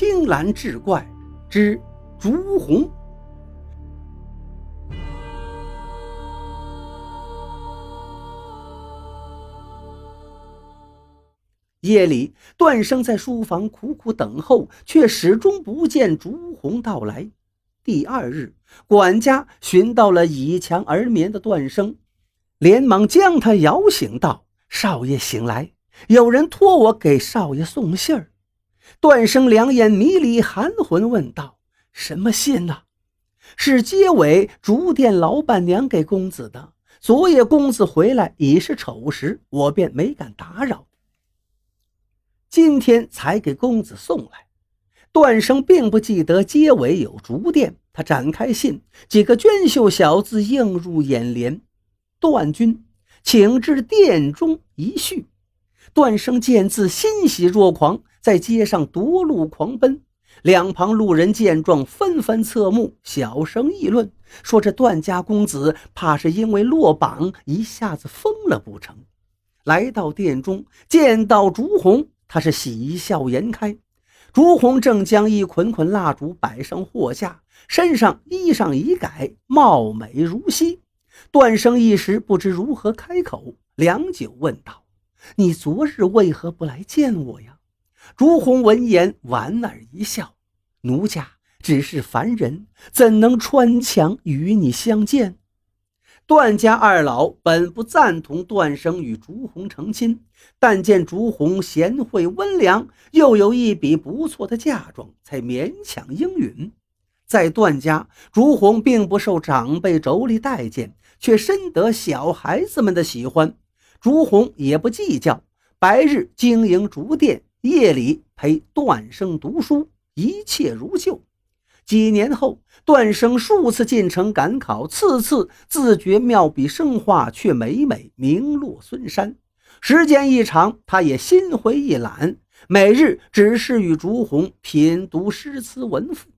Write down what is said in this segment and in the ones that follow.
青蓝志怪之朱红。夜里，段生在书房苦苦等候，却始终不见朱红到来。第二日，管家寻到了倚墙而眠的段生，连忙将他摇醒，道：“少爷醒来，有人托我给少爷送信儿。”段生两眼迷离，含混问道：“什么信呢？”“是街尾竹店老板娘给公子的。昨夜公子回来已是丑时，我便没敢打扰。”今天才给公子送来。段生并不记得街尾有竹店，他展开信，几个娟秀小字映入眼帘：“段君，请至店中一叙。”段生见字，欣喜若狂，在街上夺路狂奔。两旁路人见状，纷纷侧目，小声议论，说：“这段家公子怕是因为落榜，一下子疯了不成？”来到店中，见到朱红。他是喜笑颜开，朱红正将一捆捆蜡烛摆上货架，身上衣裳已改，貌美如昔。段生一时不知如何开口，良久问道：“你昨日为何不来见我呀？”朱红闻言莞尔一笑：“奴家只是凡人，怎能穿墙与你相见？”段家二老本不赞同段生与朱红成亲，但见朱红贤惠温良，又有一笔不错的嫁妆，才勉强应允。在段家，朱红并不受长辈妯娌待见，却深得小孩子们的喜欢。朱红也不计较，白日经营竹店，夜里陪段生读书，一切如旧。几年后，段生数次进城赶考，次次自觉妙笔生花，却每每名落孙山。时间一长，他也心灰意懒，每日只是与竹红品读诗词文赋。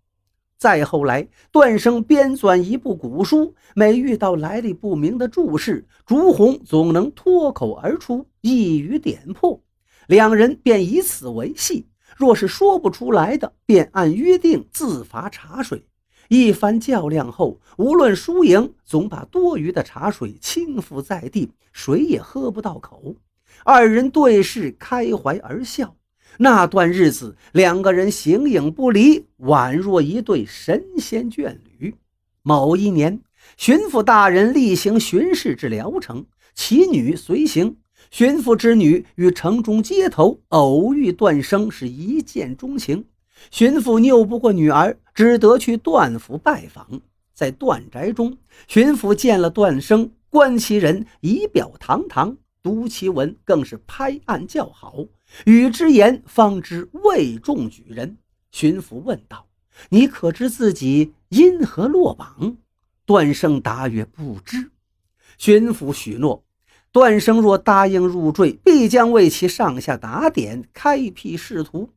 再后来，段生编纂一部古书，每遇到来历不明的注释，竹红总能脱口而出，一语点破，两人便以此为戏。若是说不出来的，便按约定自罚茶水。一番较量后，无论输赢，总把多余的茶水倾覆在地，谁也喝不到口。二人对视，开怀而笑。那段日子，两个人形影不离，宛若一对神仙眷侣。某一年，巡抚大人例行巡视至聊城，其女随行。巡抚之女与城中街头偶遇段生，是一见钟情。巡抚拗不过女儿，只得去段府拜访。在段宅中，巡抚见了段生，观其人仪表堂堂，读其文更是拍案叫好，与之言方知位重举人。巡抚问道：“你可知自己因何落榜？”段生答曰：“不知。”巡抚许诺。段生若答应入赘，必将为其上下打点，开辟仕途。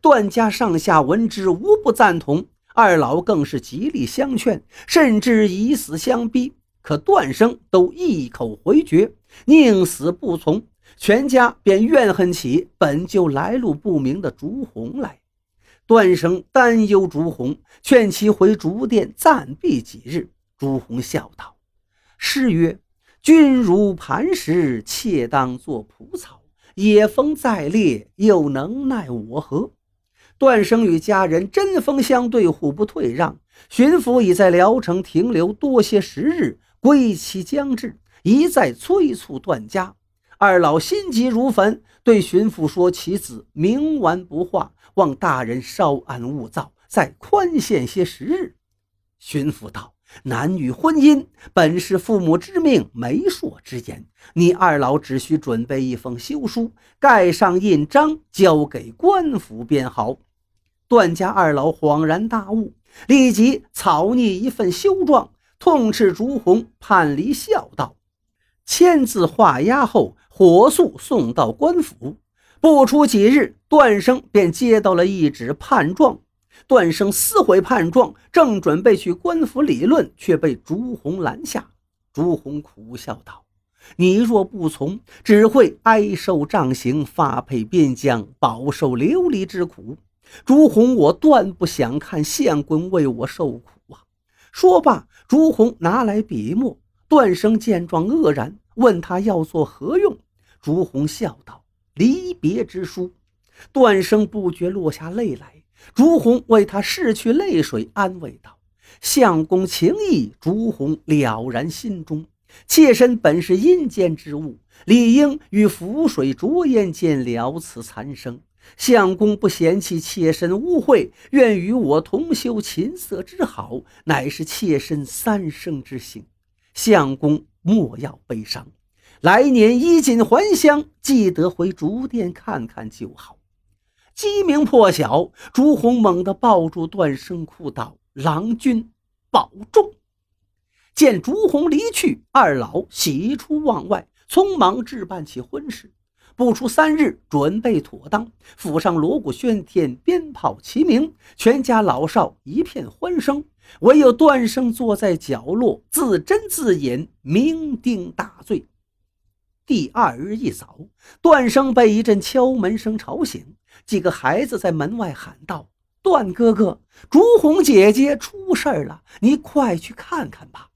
段家上下闻之，无不赞同。二老更是极力相劝，甚至以死相逼。可段生都一口回绝，宁死不从。全家便怨恨起本就来路不明的朱红来。段生担忧朱红，劝其回竹店暂避几日。朱红笑道：“诗曰。”君如磐石，妾当作蒲草。野风再烈，又能奈我何？段生与家人针锋相对，互不退让。巡抚已在聊城停留多些时日，归期将至，一再催促段家。二老心急如焚，对巡抚说：“其子冥顽不化，望大人稍安勿躁，再宽限些时日。”巡抚道。男女婚姻本是父母之命、媒妁之言，你二老只需准备一封休书，盖上印章，交给官府便好。段家二老恍然大悟，立即草拟一份休状，痛斥朱红叛离孝道，签字画押后，火速送到官府。不出几日，段生便接到了一纸判状。段生撕毁判状，正准备去官府理论，却被朱红拦下。朱红苦笑道：“你若不从，只会挨受杖刑，发配边疆，饱受流离之苦。朱红，我断不想看县官为我受苦啊！说罢，朱红拿来笔墨。段生见状愕然，问他要做何用。朱红笑道：“离别之书。”段生不觉落下泪来。朱红为他拭去泪水，安慰道：“相公情义，朱红了然心中。妾身本是阴间之物，理应与浮水浊烟间了此残生。”相公不嫌弃妾身污秽，愿与我同修琴瑟之好，乃是妾身三生之幸。相公莫要悲伤，来年衣锦还乡，记得回竹店看看就好。鸡鸣破晓，朱红猛地抱住段生，哭道：“郎君保重！”见朱红离去，二老喜出望外，匆忙置办起婚事。不出三日，准备妥当，府上锣鼓喧天，鞭炮齐鸣，全家老少一片欢声。唯有段生坐在角落，自斟自饮，酩酊大醉。第二日一早，段生被一阵敲门声吵醒，几个孩子在门外喊道：“段哥哥，朱红姐姐出事了，你快去看看吧。”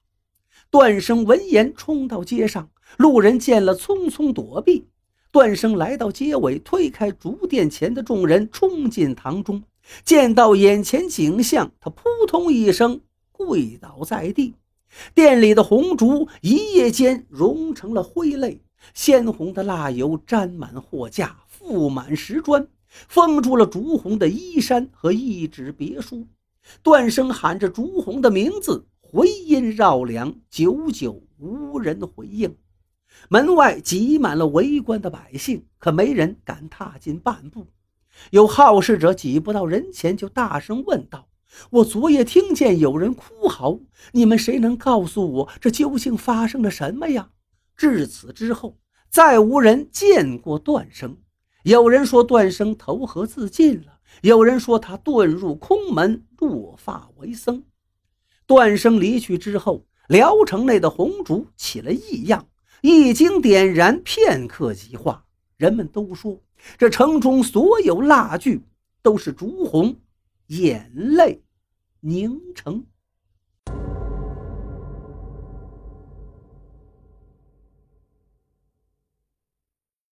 段生闻言冲到街上，路人见了匆匆躲避。段生来到街尾，推开竹店前的众人，冲进堂中。见到眼前景象，他扑通一声跪倒在地。店里的红烛一夜间融成了灰泪，鲜红的蜡油沾满货架，覆满石砖，封住了朱红的衣衫和一纸别书。段生喊着朱红的名字，回音绕梁，久久无人回应。门外挤满了围观的百姓，可没人敢踏进半步。有好事者挤不到人前，就大声问道：“我昨夜听见有人哭嚎，你们谁能告诉我这究竟发生了什么呀？”至此之后，再无人见过段生。有人说段生投河自尽了，有人说他遁入空门，落发为僧。段生离去之后，聊城内的红烛起了异样。一经点燃，片刻即化。人们都说，这城中所有蜡炬都是烛红眼泪凝成。